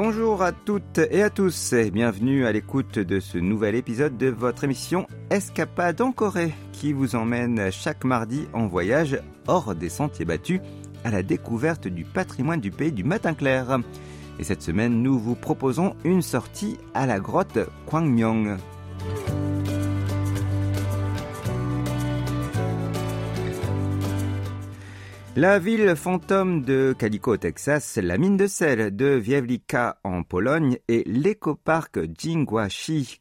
Bonjour à toutes et à tous et bienvenue à l'écoute de ce nouvel épisode de votre émission Escapade en Corée qui vous emmène chaque mardi en voyage hors des sentiers battus à la découverte du patrimoine du pays du matin clair. Et cette semaine, nous vous proposons une sortie à la grotte Kwangmyong. La ville fantôme de Calico au Texas, la mine de sel de Wiewlicka en Pologne et l'écoparc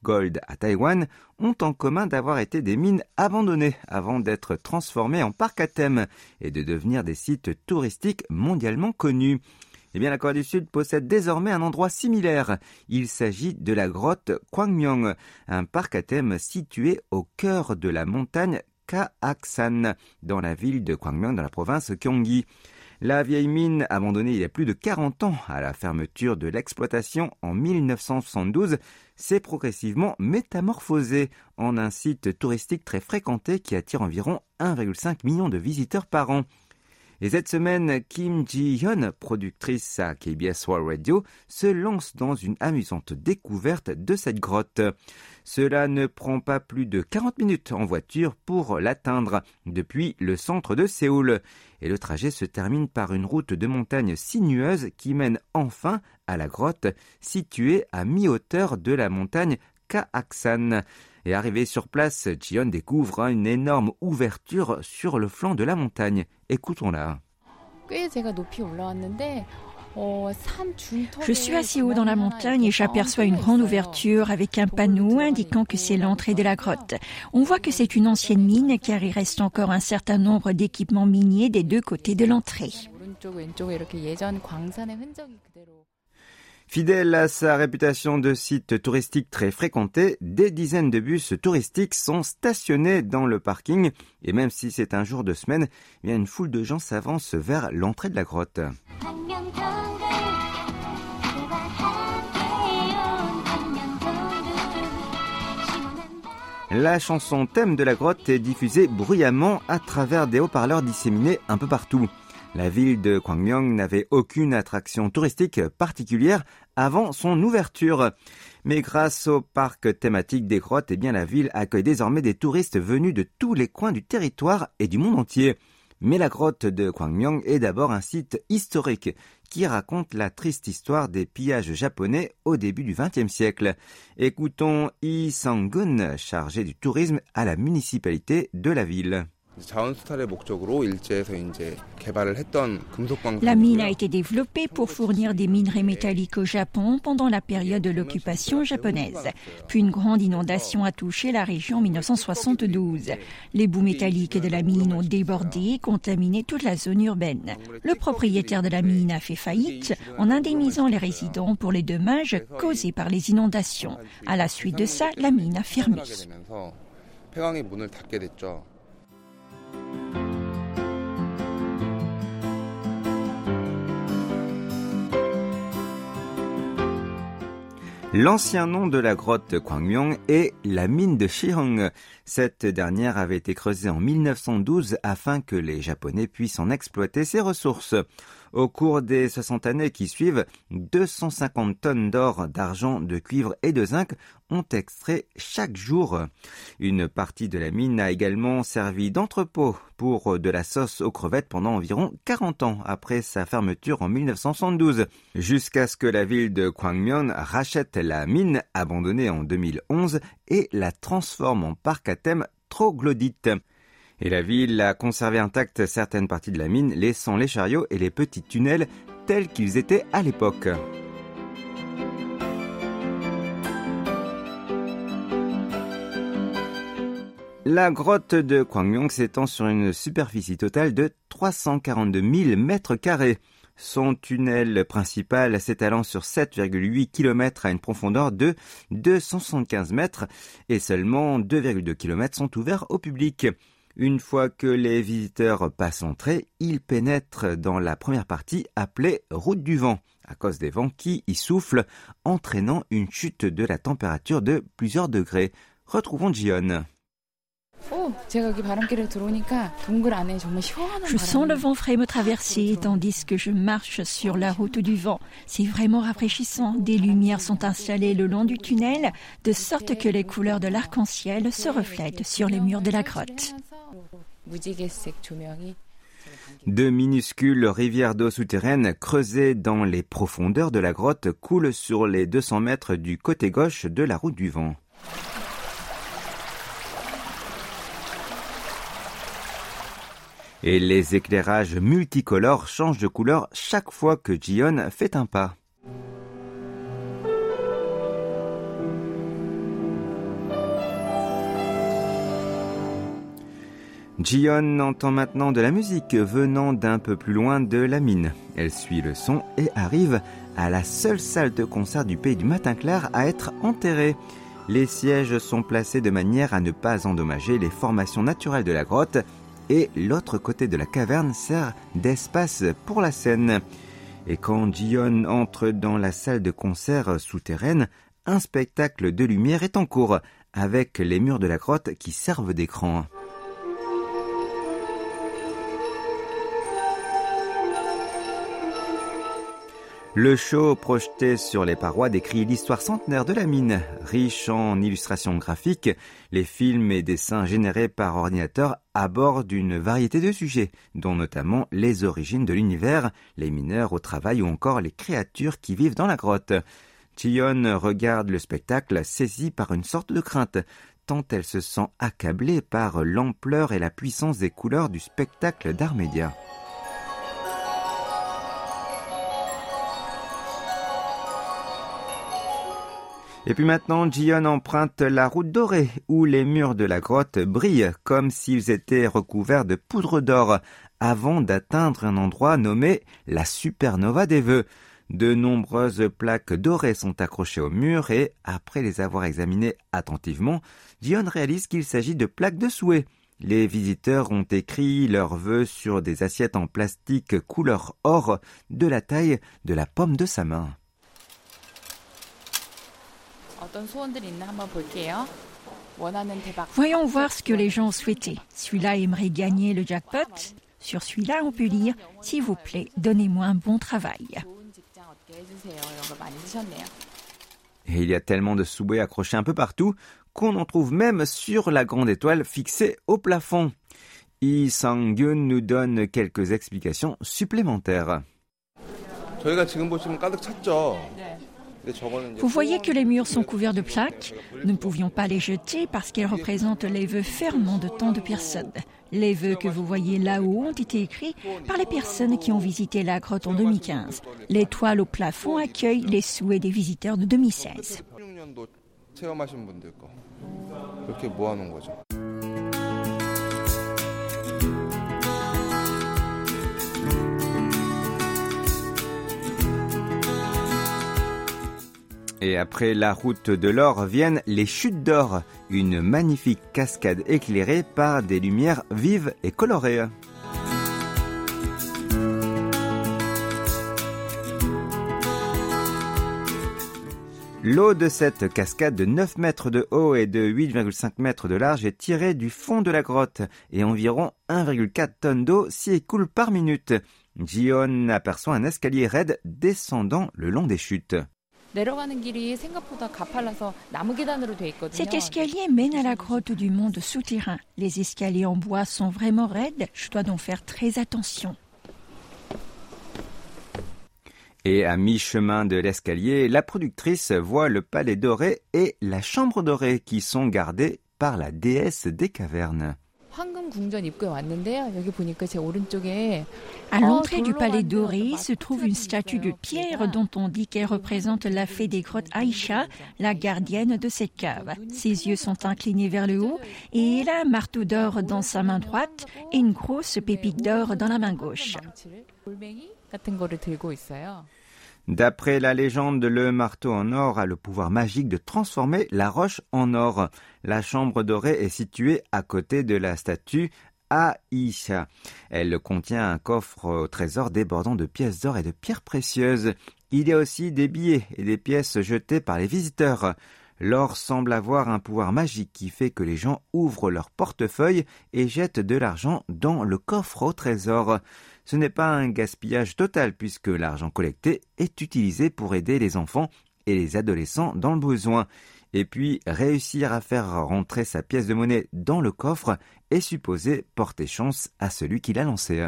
Gold à Taïwan ont en commun d'avoir été des mines abandonnées avant d'être transformées en parc à thème et de devenir des sites touristiques mondialement connus. Eh bien, la Corée du Sud possède désormais un endroit similaire. Il s'agit de la grotte Kwangmyong, un parc à thème situé au cœur de la montagne Kaaksan, dans la ville de Kwangmyong, dans la province Gyeonggi. La vieille mine, abandonnée il y a plus de 40 ans à la fermeture de l'exploitation en 1972, s'est progressivement métamorphosée en un site touristique très fréquenté qui attire environ 1,5 million de visiteurs par an. Et cette semaine, Kim Ji-hyun, productrice à KBS World Radio, se lance dans une amusante découverte de cette grotte. Cela ne prend pas plus de 40 minutes en voiture pour l'atteindre depuis le centre de Séoul. Et le trajet se termine par une route de montagne sinueuse qui mène enfin à la grotte située à mi-hauteur de la montagne Kaaksan. Et arrivé sur place, Jion découvre une énorme ouverture sur le flanc de la montagne. Écoutons-la. Je suis assez haut dans la montagne et j'aperçois une grande ouverture avec un panneau indiquant que c'est l'entrée de la grotte. On voit que c'est une ancienne mine car il reste encore un certain nombre d'équipements miniers des deux côtés de l'entrée. Fidèle à sa réputation de site touristique très fréquenté, des dizaines de bus touristiques sont stationnés dans le parking et même si c'est un jour de semaine, bien une foule de gens s'avance vers l'entrée de la grotte. La chanson thème de la grotte est diffusée bruyamment à travers des haut-parleurs disséminés un peu partout. La ville de Kwangmyong n'avait aucune attraction touristique particulière avant son ouverture. Mais grâce au parc thématique des grottes, eh bien, la ville accueille désormais des touristes venus de tous les coins du territoire et du monde entier. Mais la grotte de Kwangmyong est d'abord un site historique qui raconte la triste histoire des pillages japonais au début du XXe siècle. Écoutons Yi Sang-gun, chargé du tourisme à la municipalité de la ville. La mine a été développée pour fournir des minerais métalliques au Japon pendant la période de l'occupation japonaise. Puis une grande inondation a touché la région en 1972. Les bouts métalliques de la mine ont débordé et contaminé toute la zone urbaine. Le propriétaire de la mine a fait faillite en indemnisant les résidents pour les dommages causés par les inondations. À la suite de ça, la mine a fermé. L'ancien nom de la grotte Kwangmyong est la mine de Shihong. Cette dernière avait été creusée en 1912 afin que les Japonais puissent en exploiter ses ressources. Au cours des 60 années qui suivent, 250 tonnes d'or, d'argent, de cuivre et de zinc ont extrait chaque jour. Une partie de la mine a également servi d'entrepôt pour de la sauce aux crevettes pendant environ 40 ans après sa fermeture en 1972, jusqu'à ce que la ville de Kwangmyeon rachète la mine abandonnée en 2011 et la transforme en parc à thème troglodyte. Et la ville a conservé intactes certaines parties de la mine, laissant les chariots et les petits tunnels tels qu'ils étaient à l'époque. La grotte de Kwangmyong s'étend sur une superficie totale de 342 000 mètres carrés. Son tunnel principal s'étalant sur 7,8 km à une profondeur de 275 mètres et seulement 2,2 km sont ouverts au public. Une fois que les visiteurs passent l'entrée, ils pénètrent dans la première partie appelée route du vent, à cause des vents qui y soufflent, entraînant une chute de la température de plusieurs degrés. Retrouvons Gion. Oh, Je sens le vent frais me traverser tandis que je marche sur la route du vent. C'est vraiment rafraîchissant. Des lumières sont installées le long du tunnel de sorte que les couleurs de l'arc-en-ciel se reflètent sur les murs de la grotte. De minuscules rivières d'eau souterraine creusées dans les profondeurs de la grotte coulent sur les 200 mètres du côté gauche de la route du vent. Et les éclairages multicolores changent de couleur chaque fois que Jion fait un pas. Jion entend maintenant de la musique venant d'un peu plus loin de la mine. Elle suit le son et arrive à la seule salle de concert du pays du matin clair à être enterrée. Les sièges sont placés de manière à ne pas endommager les formations naturelles de la grotte et l'autre côté de la caverne sert d'espace pour la scène. Et quand Jion entre dans la salle de concert souterraine, un spectacle de lumière est en cours avec les murs de la grotte qui servent d'écran. Le show projeté sur les parois décrit l'histoire centenaire de la mine. Riche en illustrations graphiques, les films et dessins générés par ordinateur abordent une variété de sujets, dont notamment les origines de l'univers, les mineurs au travail ou encore les créatures qui vivent dans la grotte. Chion regarde le spectacle saisi par une sorte de crainte, tant elle se sent accablée par l'ampleur et la puissance des couleurs du spectacle d'art Et puis maintenant, Jion emprunte la route dorée, où les murs de la grotte brillent comme s'ils étaient recouverts de poudre d'or, avant d'atteindre un endroit nommé la supernova des vœux. De nombreuses plaques dorées sont accrochées au mur et, après les avoir examinées attentivement, Jion réalise qu'il s'agit de plaques de souhait. Les visiteurs ont écrit leurs vœux sur des assiettes en plastique couleur or de la taille de la pomme de sa main. Voyons voir ce que les gens souhaitaient. Celui-là aimerait gagner le jackpot. Sur celui-là, on peut dire S'il vous plaît, donnez-moi un bon travail. Et il y a tellement de souhaits accrochés un peu partout qu'on en trouve même sur la grande étoile fixée au plafond. Yi Sang-gyun nous donne quelques explications supplémentaires. Vous voyez que les murs sont couverts de plaques. Nous ne pouvions pas les jeter parce qu'elles représentent les vœux ferments de tant de personnes. Les vœux que vous voyez là-haut ont été écrits par les personnes qui ont visité la grotte en 2015. L'étoile au plafond accueille les souhaits des visiteurs de 2016. Et après la route de l'or viennent les chutes d'or, une magnifique cascade éclairée par des lumières vives et colorées. L'eau de cette cascade de 9 mètres de haut et de 8,5 mètres de large est tirée du fond de la grotte et environ 1,4 tonnes d'eau s'y écoule par minute. Gion aperçoit un escalier raide descendant le long des chutes. Cet escalier mène à la grotte du monde souterrain. Les escaliers en bois sont vraiment raides, je dois donc faire très attention. Et à mi-chemin de l'escalier, la productrice voit le palais doré et la chambre dorée qui sont gardés par la déesse des cavernes. À l'entrée du palais doré se trouve une statue de pierre dont on dit qu'elle représente la fée des grottes Aïcha, la gardienne de cette cave. Ses yeux sont inclinés vers le haut et elle a un marteau d'or dans sa main droite et une grosse pépite d'or dans la main gauche. D'après la légende, le marteau en or a le pouvoir magique de transformer la roche en or. La chambre dorée est située à côté de la statue Aïcha. Elle contient un coffre au trésor débordant de pièces d'or et de pierres précieuses. Il y a aussi des billets et des pièces jetées par les visiteurs. L'or semble avoir un pouvoir magique qui fait que les gens ouvrent leur portefeuille et jettent de l'argent dans le coffre au trésor. Ce n'est pas un gaspillage total puisque l'argent collecté est utilisé pour aider les enfants et les adolescents dans le besoin. Et puis, réussir à faire rentrer sa pièce de monnaie dans le coffre est supposé porter chance à celui qui l'a lancé.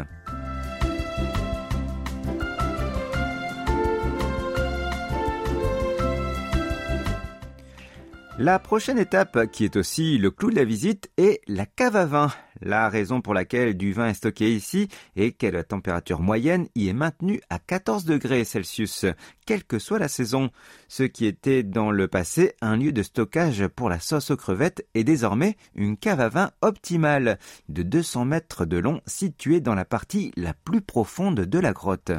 La prochaine étape, qui est aussi le clou de la visite, est la cave à vin. La raison pour laquelle du vin est stocké ici est que la température moyenne y est maintenue à 14 degrés Celsius, quelle que soit la saison. Ce qui était dans le passé un lieu de stockage pour la sauce aux crevettes est désormais une cave à vin optimale, de 200 mètres de long, située dans la partie la plus profonde de la grotte.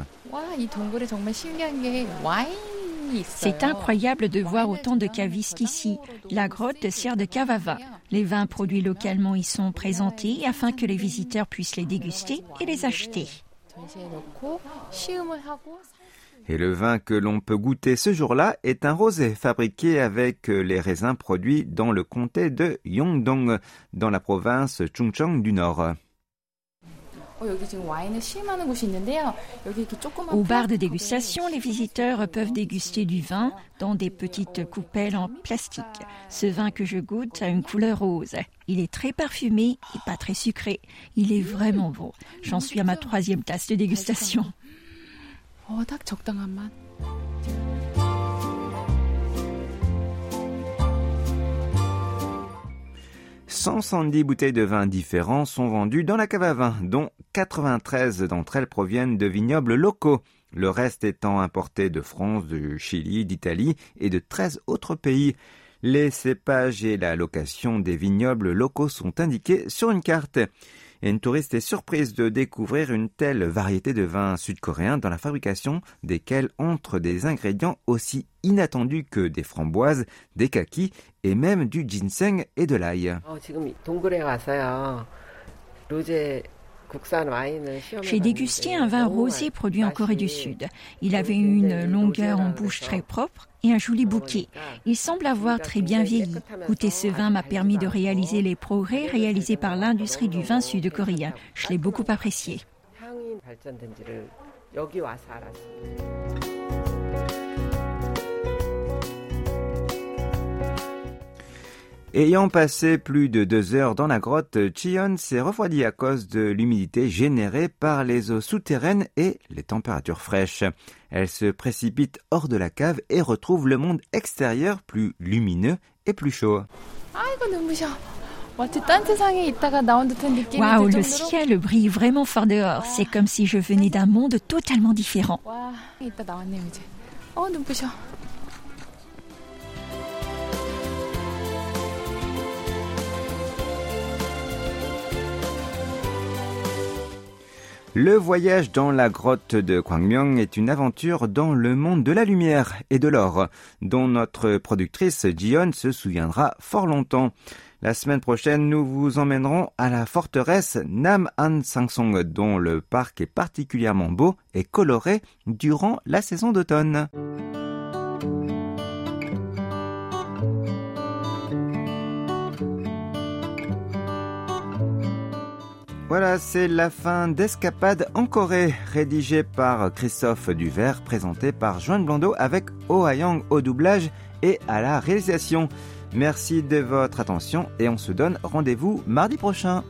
C'est incroyable de voir autant de cavistes ici. La grotte de à vin. Les vins produits localement y sont présentés afin que les visiteurs puissent les déguster et les acheter. Et le vin que l'on peut goûter ce jour-là est un rosé fabriqué avec les raisins produits dans le comté de Yongdong, dans la province Chungcheong du Nord. Au bar de dégustation, les visiteurs peuvent déguster du vin dans des petites coupelles en plastique. Ce vin que je goûte a une couleur rose. Il est très parfumé et pas très sucré. Il est vraiment bon. J'en suis à ma troisième tasse de dégustation. 170 bouteilles de vin différents sont vendues dans la cave à vin, dont 93 d'entre elles proviennent de vignobles locaux, le reste étant importé de France, du Chili, d'Italie et de 13 autres pays. Les cépages et la location des vignobles locaux sont indiqués sur une carte et une touriste est surprise de découvrir une telle variété de vins sud-coréens dans la fabrication desquels entrent des ingrédients aussi inattendus que des framboises, des kakis et même du ginseng et de l'ail. J'ai dégusté un vin rosé produit en Corée du Sud. Il avait une longueur en bouche très propre et un joli bouquet. Il semble avoir très bien vieilli. Goûter ce vin m'a permis de réaliser les progrès réalisés par l'industrie du vin sud-coréen. Je l'ai beaucoup apprécié. Ayant passé plus de deux heures dans la grotte, Chion s'est refroidi à cause de l'humidité générée par les eaux souterraines et les températures fraîches. Elle se précipite hors de la cave et retrouve le monde extérieur plus lumineux et plus chaud. Waouh, le ciel brille vraiment fort dehors. C'est comme si je venais d'un monde totalement différent. Le voyage dans la grotte de Kwangmyong est une aventure dans le monde de la lumière et de l'or, dont notre productrice Jion se souviendra fort longtemps. La semaine prochaine, nous vous emmènerons à la forteresse Nam An Sangsong, dont le parc est particulièrement beau et coloré durant la saison d'automne. Voilà, c'est la fin d'Escapade en Corée, rédigée par Christophe Duvert, présenté par Joanne Blondeau avec Oh Hayang au doublage et à la réalisation. Merci de votre attention et on se donne rendez-vous mardi prochain.